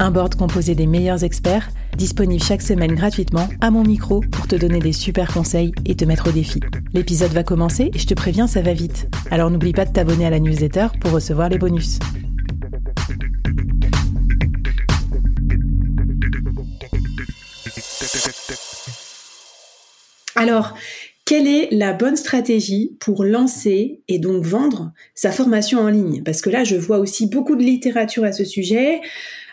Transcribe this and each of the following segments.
Un board composé des meilleurs experts, disponible chaque semaine gratuitement à mon micro pour te donner des super conseils et te mettre au défi. L'épisode va commencer et je te préviens, ça va vite. Alors n'oublie pas de t'abonner à la newsletter pour recevoir les bonus. Alors, quelle est la bonne stratégie pour lancer et donc vendre sa formation en ligne? Parce que là, je vois aussi beaucoup de littérature à ce sujet.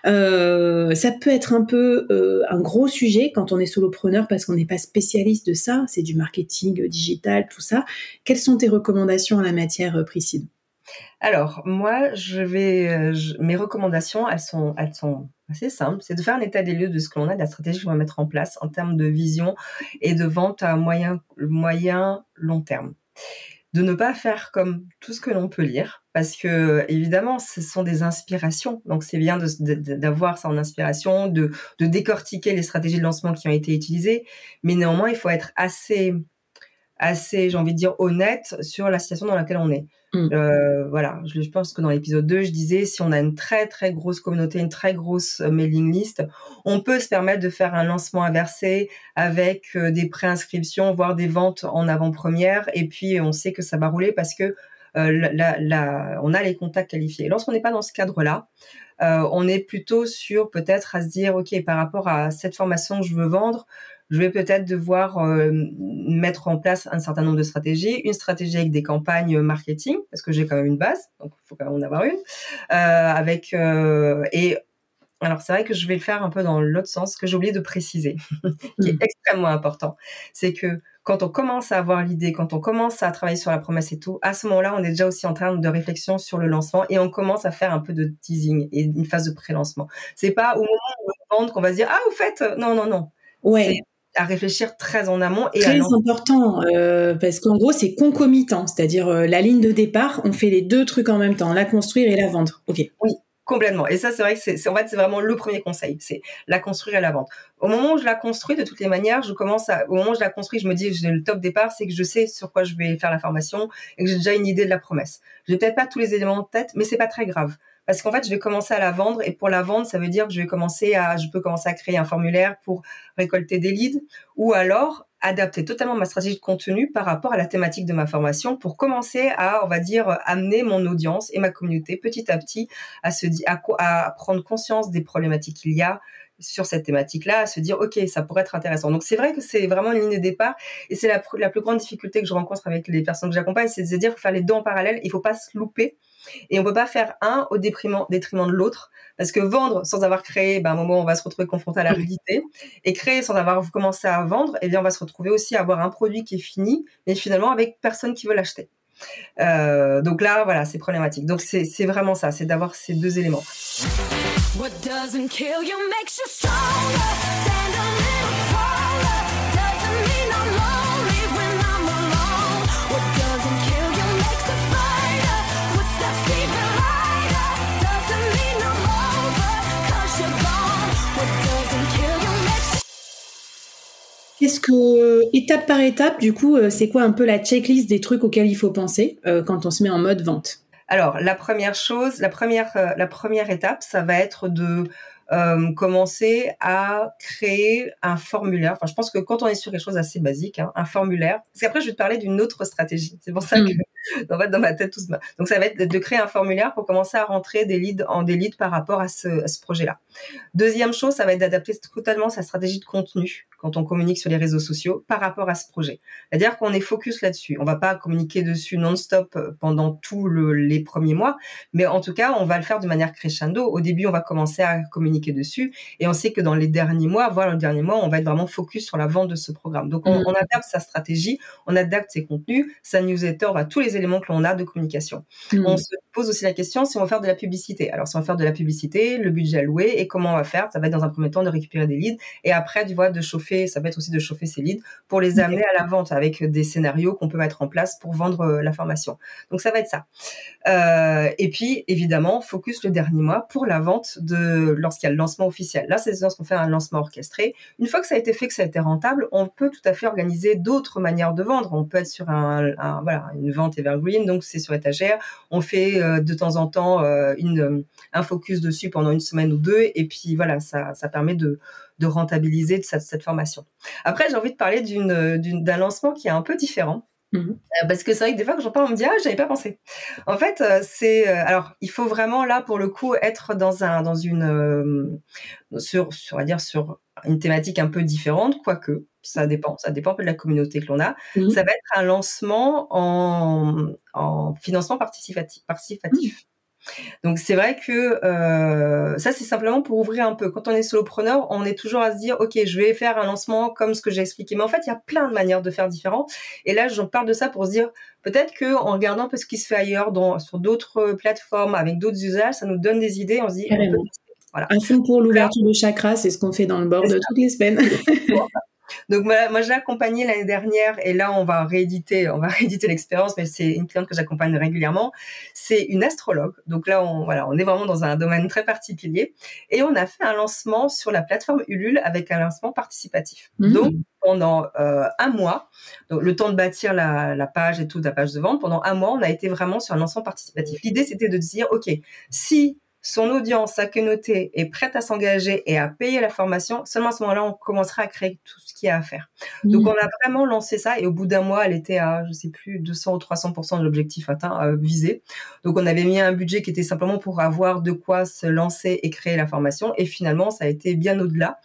Euh, ça peut être un peu euh, un gros sujet quand on est solopreneur parce qu'on n'est pas spécialiste de ça, c'est du marketing digital, tout ça. Quelles sont tes recommandations en la matière, euh, Priscille? Alors, moi, je vais, mes recommandations, elles sont, assez simples. C'est de faire un état des lieux de ce que l'on a, de la stratégie qu'on va mettre en place en termes de vision et de vente à moyen long terme de ne pas faire comme tout ce que l'on peut lire, parce que évidemment, ce sont des inspirations. Donc, c'est bien d'avoir ça en inspiration, de, de décortiquer les stratégies de lancement qui ont été utilisées, mais néanmoins, il faut être assez assez, j'ai envie de dire, honnête sur la situation dans laquelle on est. Mm. Euh, voilà, je, pense que dans l'épisode 2, je disais, si on a une très très grosse communauté, une très grosse euh, mailing list, on peut se permettre de faire un lancement inversé avec euh, des préinscriptions, voire des ventes en avant-première, et puis on sait que ça va rouler parce que la, on a les contacts qualifiés. Lorsqu'on n'est pas dans ce cadre-là, on est plutôt sur peut-être à se dire, OK, par rapport à cette formation que je veux vendre, je vais peut-être devoir euh, mettre en place un certain nombre de stratégies, une stratégie avec des campagnes marketing parce que j'ai quand même une base, donc il faut quand même en avoir une, euh, avec euh, et alors c'est vrai que je vais le faire un peu dans l'autre sens que j'ai oublié de préciser, qui est mmh. extrêmement important, c'est que quand on commence à avoir l'idée, quand on commence à travailler sur la promesse et tout, à ce moment-là, on est déjà aussi en train de réflexion sur le lancement et on commence à faire un peu de teasing et une phase de pré-lancement. C'est pas au moment où on vend qu'on va se dire ah au fait non non non. Ouais à réfléchir très en amont et très important euh, parce qu'en gros c'est concomitant, c'est-à-dire euh, la ligne de départ, on fait les deux trucs en même temps, la construire et la vendre. Ok. Oui, complètement. Et ça c'est vrai que c'est en fait c'est vraiment le premier conseil, c'est la construire et la vendre. Au moment où je la construis, de toutes les manières, je commence à, au moment où je la construis, je me dis j'ai le top départ, c'est que je sais sur quoi je vais faire la formation et que j'ai déjà une idée de la promesse. J'ai peut-être pas tous les éléments en tête, mais c'est pas très grave parce qu'en fait, je vais commencer à la vendre et pour la vendre, ça veut dire que je vais commencer à, je peux commencer à créer un formulaire pour récolter des leads ou alors adapter totalement ma stratégie de contenu par rapport à la thématique de ma formation pour commencer à, on va dire, amener mon audience et ma communauté petit à petit à se à, à prendre conscience des problématiques qu'il y a sur cette thématique-là, à se dire, OK, ça pourrait être intéressant. Donc, c'est vrai que c'est vraiment une ligne de départ et c'est la, la, plus grande difficulté que je rencontre avec les personnes que j'accompagne, c'est de se dire, faire les deux en parallèle, il faut pas se louper et on peut pas faire un au détriment, détriment de l'autre, parce que vendre sans avoir créé, ben, à un moment, on va se retrouver confronté à la réalité. Et créer sans avoir commencé à vendre, eh bien, on va se retrouver aussi à avoir un produit qui est fini, mais finalement avec personne qui veut l'acheter. Euh, donc là, voilà, c'est problématique. Donc c'est vraiment ça, c'est d'avoir ces deux éléments. Qu'est-ce que, étape par étape, du coup, euh, c'est quoi un peu la checklist des trucs auxquels il faut penser euh, quand on se met en mode vente? Alors, la première chose, la première, euh, la première étape, ça va être de commencer à créer un formulaire. Enfin, je pense que quand on est sur quelque chose assez basique, hein, un formulaire. Parce qu'après, je vais te parler d'une autre stratégie. C'est pour ça mmh. dans, dans ma tête tout se Donc ça va être de créer un formulaire pour commencer à rentrer des leads en des leads par rapport à ce, à ce projet-là. Deuxième chose, ça va être d'adapter totalement sa stratégie de contenu quand on communique sur les réseaux sociaux par rapport à ce projet. C'est-à-dire qu'on est focus là-dessus. On va pas communiquer dessus non-stop euh, pendant tous les premiers mois, mais en tout cas, on va le faire de manière crescendo. Au début, on va commencer à communiquer dessus et on sait que dans les derniers mois, voire le dernier mois, on va être vraiment focus sur la vente de ce programme. Donc, on, mm. on adapte sa stratégie, on adapte ses contenus, sa newsletter, on va tous les éléments que l'on a de communication. Hmm. On se pose aussi la question si on va faire de la publicité. Alors, si on va faire de la publicité, le budget alloué et comment on va faire Ça va être dans un premier temps de récupérer des leads et après, du vois, de chauffer ça peut être aussi de chauffer ses leads pour les amener à la vente avec des scénarios qu'on peut mettre en place pour vendre euh, la formation. Donc ça va être ça. Euh, et puis évidemment, focus le dernier mois pour la vente de lorsqu'il y a le lancement officiel. Là, c'est lorsqu'on fait un lancement orchestré. Une fois que ça a été fait, que ça a été rentable, on peut tout à fait organiser d'autres manières de vendre. On peut être sur un, voilà une vente evergreen, donc c'est sur étagère. On fait euh, de temps en temps une, un focus dessus pendant une semaine ou deux, et puis voilà, ça, ça permet de de rentabiliser cette, cette formation. Après, j'ai envie de parler d'un lancement qui est un peu différent. Euh, parce que c'est vrai que des fois que j'en parle, on me dit ah j'avais pas pensé. En fait, euh, c'est euh, alors il faut vraiment là pour le coup être dans un dans une sur, sur on va dire sur une thématique un peu différente, quoique ça dépend, ça dépend un peu de la communauté que l'on a. Mhm. Ça va être un lancement en, en financement participatif. participatif. Donc c'est vrai que euh, ça c'est simplement pour ouvrir un peu. Quand on est solopreneur, on est toujours à se dire ok je vais faire un lancement comme ce que j'ai expliqué. Mais en fait il y a plein de manières de faire différent. Et là j'en parle de ça pour se dire peut-être que en regardant un peu ce qui se fait ailleurs, dans, sur d'autres plateformes avec d'autres usages, ça nous donne des idées. On se dit voilà. Un fond pour l'ouverture de chakra, c'est ce qu'on fait dans le board toutes les semaines. Donc moi, moi je l'ai accompagnée l'année dernière et là on va rééditer, on va rééditer l'expérience, mais c'est une cliente que j'accompagne régulièrement. C'est une astrologue. Donc là on voilà, on est vraiment dans un domaine très particulier et on a fait un lancement sur la plateforme Ulule avec un lancement participatif. Mmh. Donc pendant euh, un mois, donc le temps de bâtir la, la, page et tout, la page de vente, pendant un mois, on a été vraiment sur un lancement participatif. L'idée, c'était de dire, OK, si son audience, sa communauté est prête à s'engager et à payer la formation, seulement à ce moment-là, on commencera à créer tout ce qu'il y a à faire. Donc, mmh. on a vraiment lancé ça et au bout d'un mois, elle était à, je sais plus, 200 ou 300 de l'objectif atteint, euh, visé. Donc, on avait mis un budget qui était simplement pour avoir de quoi se lancer et créer la formation et finalement, ça a été bien au-delà.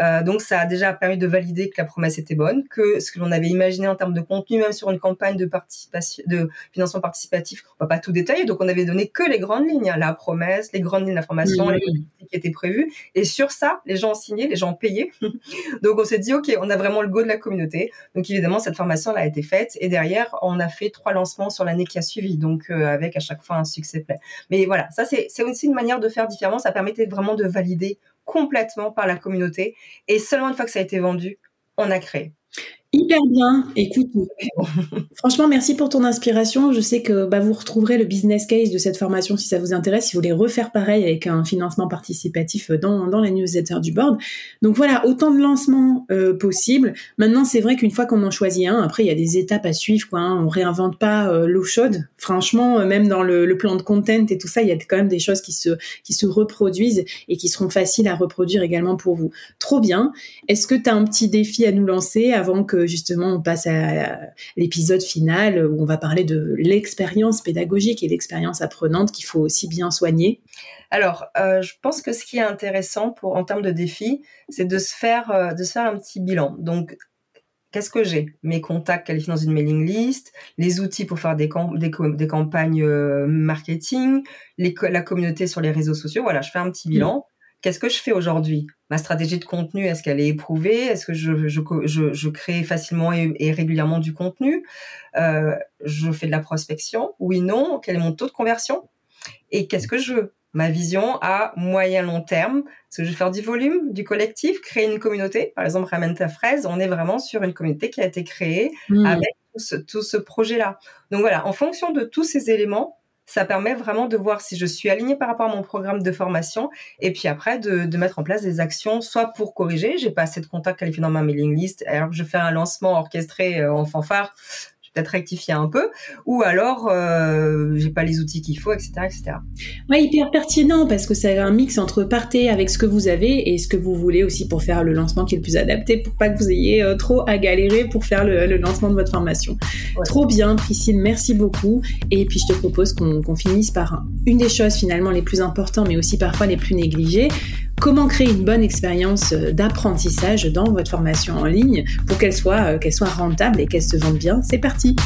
Euh, donc, ça a déjà permis de valider que la promesse était bonne, que ce que l'on avait imaginé en termes de contenu, même sur une campagne de participation, de financement participatif, on va pas tout détailler. Donc, on avait donné que les grandes lignes, hein, la promesse, les grandes lignes d'information, les qui étaient prévues. Et sur ça, les gens ont signé, les gens ont payé. Donc on s'est dit, OK, on a vraiment le go de la communauté. Donc évidemment, cette formation elle a été faite. Et derrière, on a fait trois lancements sur l'année qui a suivi. Donc euh, avec à chaque fois un succès plein. Mais voilà, ça c'est aussi une manière de faire différemment. Ça permettait vraiment de valider complètement par la communauté. Et seulement une fois que ça a été vendu, on a créé. Hyper bien. Écoute, franchement, merci pour ton inspiration. Je sais que bah, vous retrouverez le business case de cette formation si ça vous intéresse, si vous voulez refaire pareil avec un financement participatif dans, dans la newsletter du board. Donc voilà, autant de lancements euh, possibles. Maintenant, c'est vrai qu'une fois qu'on en choisit un, après, il y a des étapes à suivre. Quoi, hein. On réinvente pas euh, l'eau chaude. Franchement, euh, même dans le, le, plan de content et tout ça, il y a quand même des choses qui se, qui se reproduisent et qui seront faciles à reproduire également pour vous. Trop bien. Est-ce que tu as un petit défi à nous lancer avant que justement on passe à l'épisode final où on va parler de l'expérience pédagogique et l'expérience apprenante qu'il faut aussi bien soigner. Alors, euh, je pense que ce qui est intéressant pour en termes de défi, c'est de se faire euh, de se faire un petit bilan. Donc, qu'est-ce que j'ai? Mes contacts qualifiés dans une mailing list, les outils pour faire des, des, campagnes euh, marketing, la communauté sur les réseaux sociaux. Voilà, je fais un petit bilan. Qu'est-ce que je fais aujourd'hui? Ma stratégie de contenu, est-ce qu'elle est éprouvée? Est-ce que je, je, je, je, crée facilement et, régulièrement du contenu? Euh, Je fais de la prospection? Oui, non. Quel est mon taux de conversion? Et qu'est-ce que je veux? Ma vision à moyen long terme, est-ce que je veux faire du volume, du collectif, créer une communauté? Par exemple, Ramène ta fraise, on est vraiment sur une communauté qui a été créée mmh. avec tout ce, tout ce projet-là. Donc voilà, en fonction de tous ces éléments, ça permet vraiment de voir si je suis alignée par rapport à mon programme de formation et puis après de, mettre en place des actions, soit pour corriger, j'ai pas assez de contacts qualifiés dans ma mailing list, alors je fais un lancement orchestré euh, en fanfare, peut-être rectifier un peu, ou alors euh, j'ai pas les outils qu'il faut, etc., etc. Ouais, hyper pertinent parce que c'est un mix entre partez avec ce que vous avez et ce que vous voulez aussi pour faire le lancement qui est le plus adapté, pour pas que vous ayez euh, trop à galérer pour faire le, lancement de votre formation. Trop bien, Priscille, merci beaucoup. Et puis je te propose qu'on finisse par une des choses finalement les plus importantes, mais aussi parfois les plus négligées. Comment créer une bonne expérience euh, d'apprentissage dans votre formation en ligne pour qu'elle soit, euh, qu'elle soit rentable et qu'elle se vende bien. C'est parti